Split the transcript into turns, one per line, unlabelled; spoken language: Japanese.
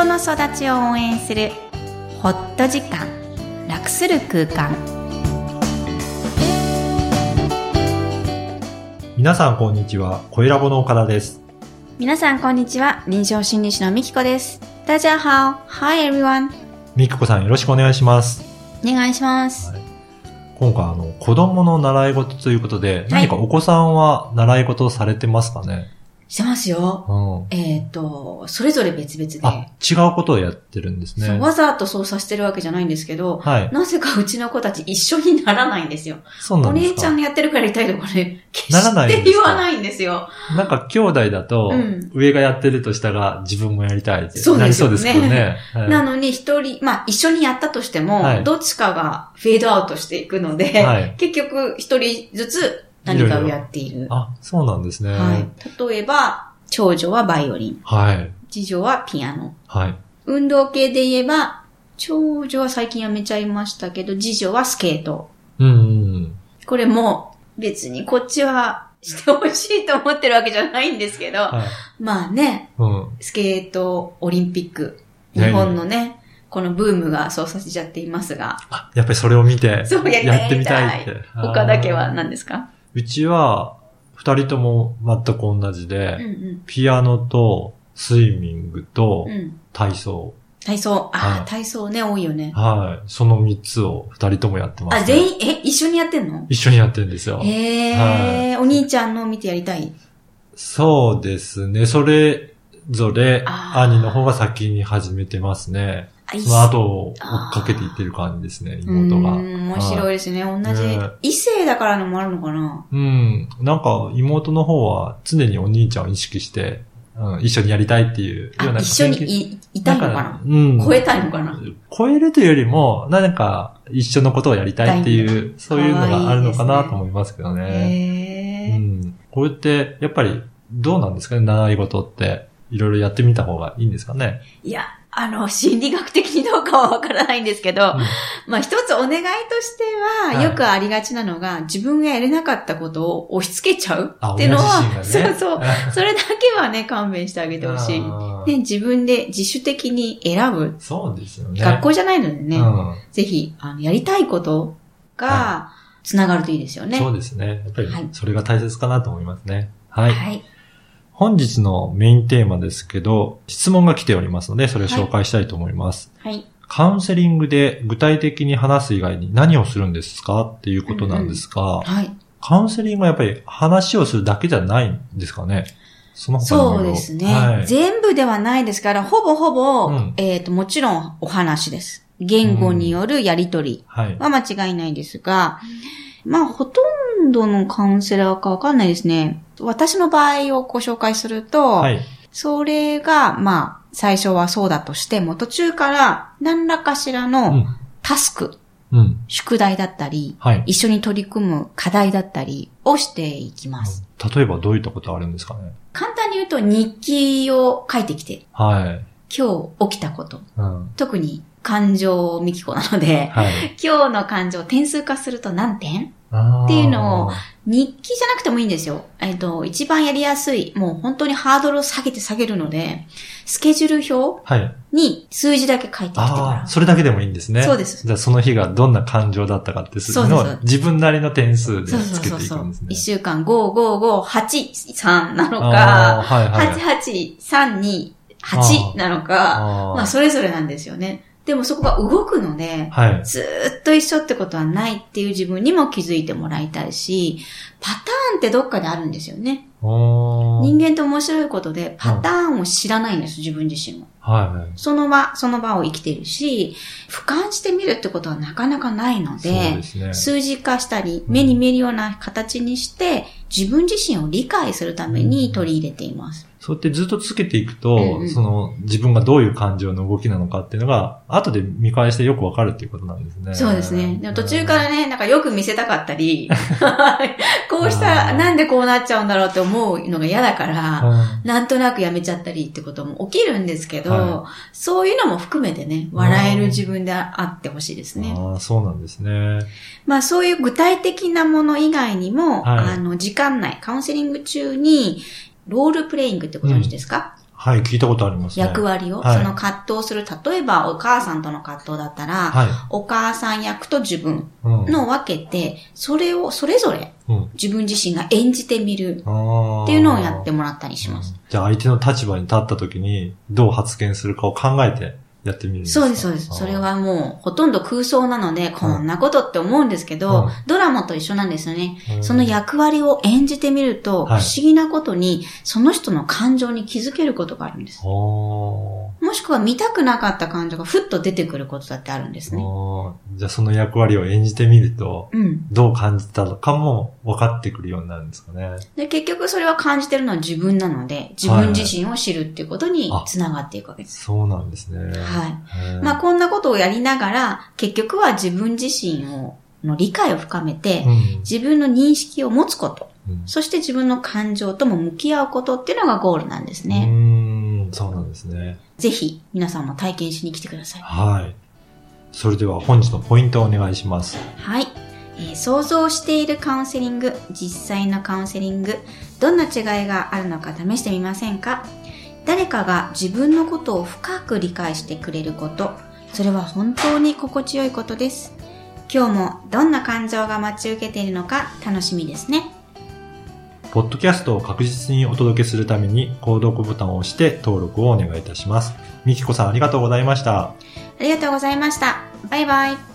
人の育ちを応援するホット時間楽する空間。
皆さんこんにちは、声ラボの岡田です。
皆さんこんにちは臨床心理士のみきこです。大家好 Hi everyone
みきこさんよろしくお願いします。
お願いします。
今回あの、子供の習い事ということで、何かお子さんは習い事をされてますかね？
してますよ
うん。
えっ、とそれぞれ別々で
あ、違うことをやってるんですね。
そうわざとそうさせてるわけじゃないんですけど、
はい。
なぜかうちの子たち一緒にならないんですよ。
そうな
お
んですか？
姉ちゃんのやってるからやりたいとかね、決
ならないん
して言わないんですよ。
なんか兄弟だと
うん、
上がやってるとしたら自分もやりたいって
そうですよね
なりそうですけどね。はい
なのに一人、まあ一緒にやったとしても、
はい
どっちかがフェードアウトしていくので、
はい
結局一人ずつ何かをやっている。
あ、そうなんですね。
はい。例えば、長女はバイオリン、
はい。
次女はピアノ。
はい。
運動系で言えば、長女は最近やめちゃいましたけど、次女はスケート。
うんうん。
これも別にこっちはしてほしいと思ってるわけじゃないんですけど、
はい。
まあね、
うん。
スケートオリンピック、
ね
日本のね、このブームがそうさせちゃっていますが、
あ、やっぱりそれを見て、
そうやりたい
やってみたいって。
他だけは何ですか？
うちは、二人とも全く同じで、
うんうん。
ピアノと、スイミングと
う、ん。
体操。
体操。ああ、
はい
体操ね、多いよね。
はい。その三つを二人ともやってます、
あ、全員、え、一緒にやってんの？
一緒にやってるんですよ。
へえ、お兄ちゃんの見てやりたい？
そうですね。それぞれ、兄の方が先に始めてますね。
あ、
その後を追っかけていってる感じですね、妹が。
うーん面白いですね。同じ
ね。
異性だからのもあるのかな？
うん。なんか、妹の方は常にお兄ちゃんを意識して、うん、一緒にやりたいっていうような
あ、一緒にいいたいのかな？
うん。
超えたいのかな？
超えるというよりも、なんか、一緒のことをやりたいっていう、そういうのがあるのかなと思いますけどね。
へえ。
うん。こうやって、やっぱり、どうなんですかね、習い事って。いろいろやってみた方がいいんですかね？
いや、あの、心理学的にどうかはわからないんですけど、
うん
まあ一つお願いとしては、
はい
よくありがちなのが、自分がやれなかったことを押し付けちゃう
あ、
っていうのは、
ね。
そうそう。それだけはね、勘弁してあげてほしい。ね、自分で自主的に選ぶ。
そうですよね。
学校じゃないのでね、
うん
ぜひ、あの、やりたいことが、つながるといいですよね。
そうですね。やっぱり
はい、
それが大切かなと思いますね。はい。
はい。
本日のメインテーマですけど、質問が来ておりますので、それを紹介したいと思います。
はい。
カウンセリングで具体的に話す以外に何をするんですか？っていうことなんですが、
はい。
カウンセリングはやっぱり話をするだけじゃないんですかね？その
そうですね、
はい。
全部ではないですから、ほぼほぼ、
うん
えっ、と、もちろんお話です。言語によるやりとり
は
間違いないですが、まあ、ほとんどのカウンセラーかわかんないですね。私の場合をご紹介すると、
はい。
それが、まあ、最初はそうだとしても、途中から何らかしら
う
の
ん。
タスク、
うん。
宿題だったり、
はい。
一緒に取り組む課題だったりをしていきます。
例えばどういったことあるんですかね？
簡単に言うと日記を書いてきて、
はい。
今日起きたこと、
うん。
特に感情ミキコなので、
はい。
今日の感情を点数化すると何点？
っ
っていうのを日記じゃなくてもいいんですよ。えっ、と、一番やりやすい、もう本当にハードルを下げて下げるので、スケジュール表
はい。
に数字だけ書いてきてもらう。
それだけでもいいんですね。
そうです
じゃあその日がどんな感情だったかってするのを自分なりの点数でつけ
そうそうそう
ていくんです。ね。
一週間5、5、5、8、3なの
あ
か、
ーはいはい。
8、8、3、2、8なのか、まあそれぞれなんですよね。でもそこが動くので、
はい。
ずーっと一緒ってことはないっていう自分にも気づいてもらいたいし、パターンってどっかであるんですよね。人間って面白いことで、パターンを知らないんです、自分自身は。
はいはい。
その場、その場を生きてるし、俯瞰してみるってことはなかなかないので、
ですね。
数字化したり、目に見えるような形にして、自分自身を理解するために取り入れています。
そうやってずっとつけていくと、
うんうん
その自分がどういう感情の動きなのかっていうのが、後で見返してよくわかるっていうことなんですね。
そうですね。でも途中からね、なんかよく見せたかったり、こうしたなんでこうなっちゃうんだろうって思うのが嫌だから、
うん
なんとなくやめちゃったりってことも起きるんですけど、
は
そういうのも含めてね、笑える自分であってほしいですね。
ああ、そうなんですね。
まあそういう具体的なもの以外にも、
はい
あの、時間内、カウンセリング中に、ロールプレイングってご存知ですか、
はい、聞いたことありますね。
役割を、
はい
その葛藤する、例えばお母さんとの葛藤だったら、
はい。
お母さん役と自分
うん。
の分けて、それをそれぞれ
うん。
自分自身が演じてみる
あ
っていうのをやってもらったりします。
じゃあ相手の立場に立った時にどう発言するかを考えてやってみるんですか？
そうです、そうです。それ。はもうほとんど空想なので、こんなことって思うんですけ
う
ど
ん、
ドラマと一緒なんですよね。
うん
その役割を演じてみると、不
はい
思議なことに、その人の感情に気づけることがあるんです。
お
もしくは見たくなかった感情がふっと出てくることだってあるんですね。
ーじゃあその役割を演じてみると、
うん。
どう感じたのかも分かってくるようになるんですかね。
で、結局それは感じてるのは自分なので、自分自身を知るっていうことに
あ
つながっていくわけです。
そうなんですね。
はい。
い
まあ、こんなことをやりながら、結局は自分自身を、の理解を深めて、
うん
自分の認識を持つこと、
うん
そして自分の感情とも向き合うことっていうのがゴールなんです
う
ね。
ーん、そうなんですね。
ぜひ、皆さんも体験しに来てください。
はい。それでは本日のポイントをお願いします。
はい。えー想像しているカウンセリング、実際のカウンセリング、どんな違いがあるのか試してみませんか？誰かが自分のことを深く理解してくれること、それは本当に心地よいことです。今日もどんな感情が待ち受けているのか楽しみですね。
ポッドキャストを確実にお届けするために、購読ボタンを押して登録をお願いいたします。みきこさんありがとうございました。
ありがとうございました。バイバイ。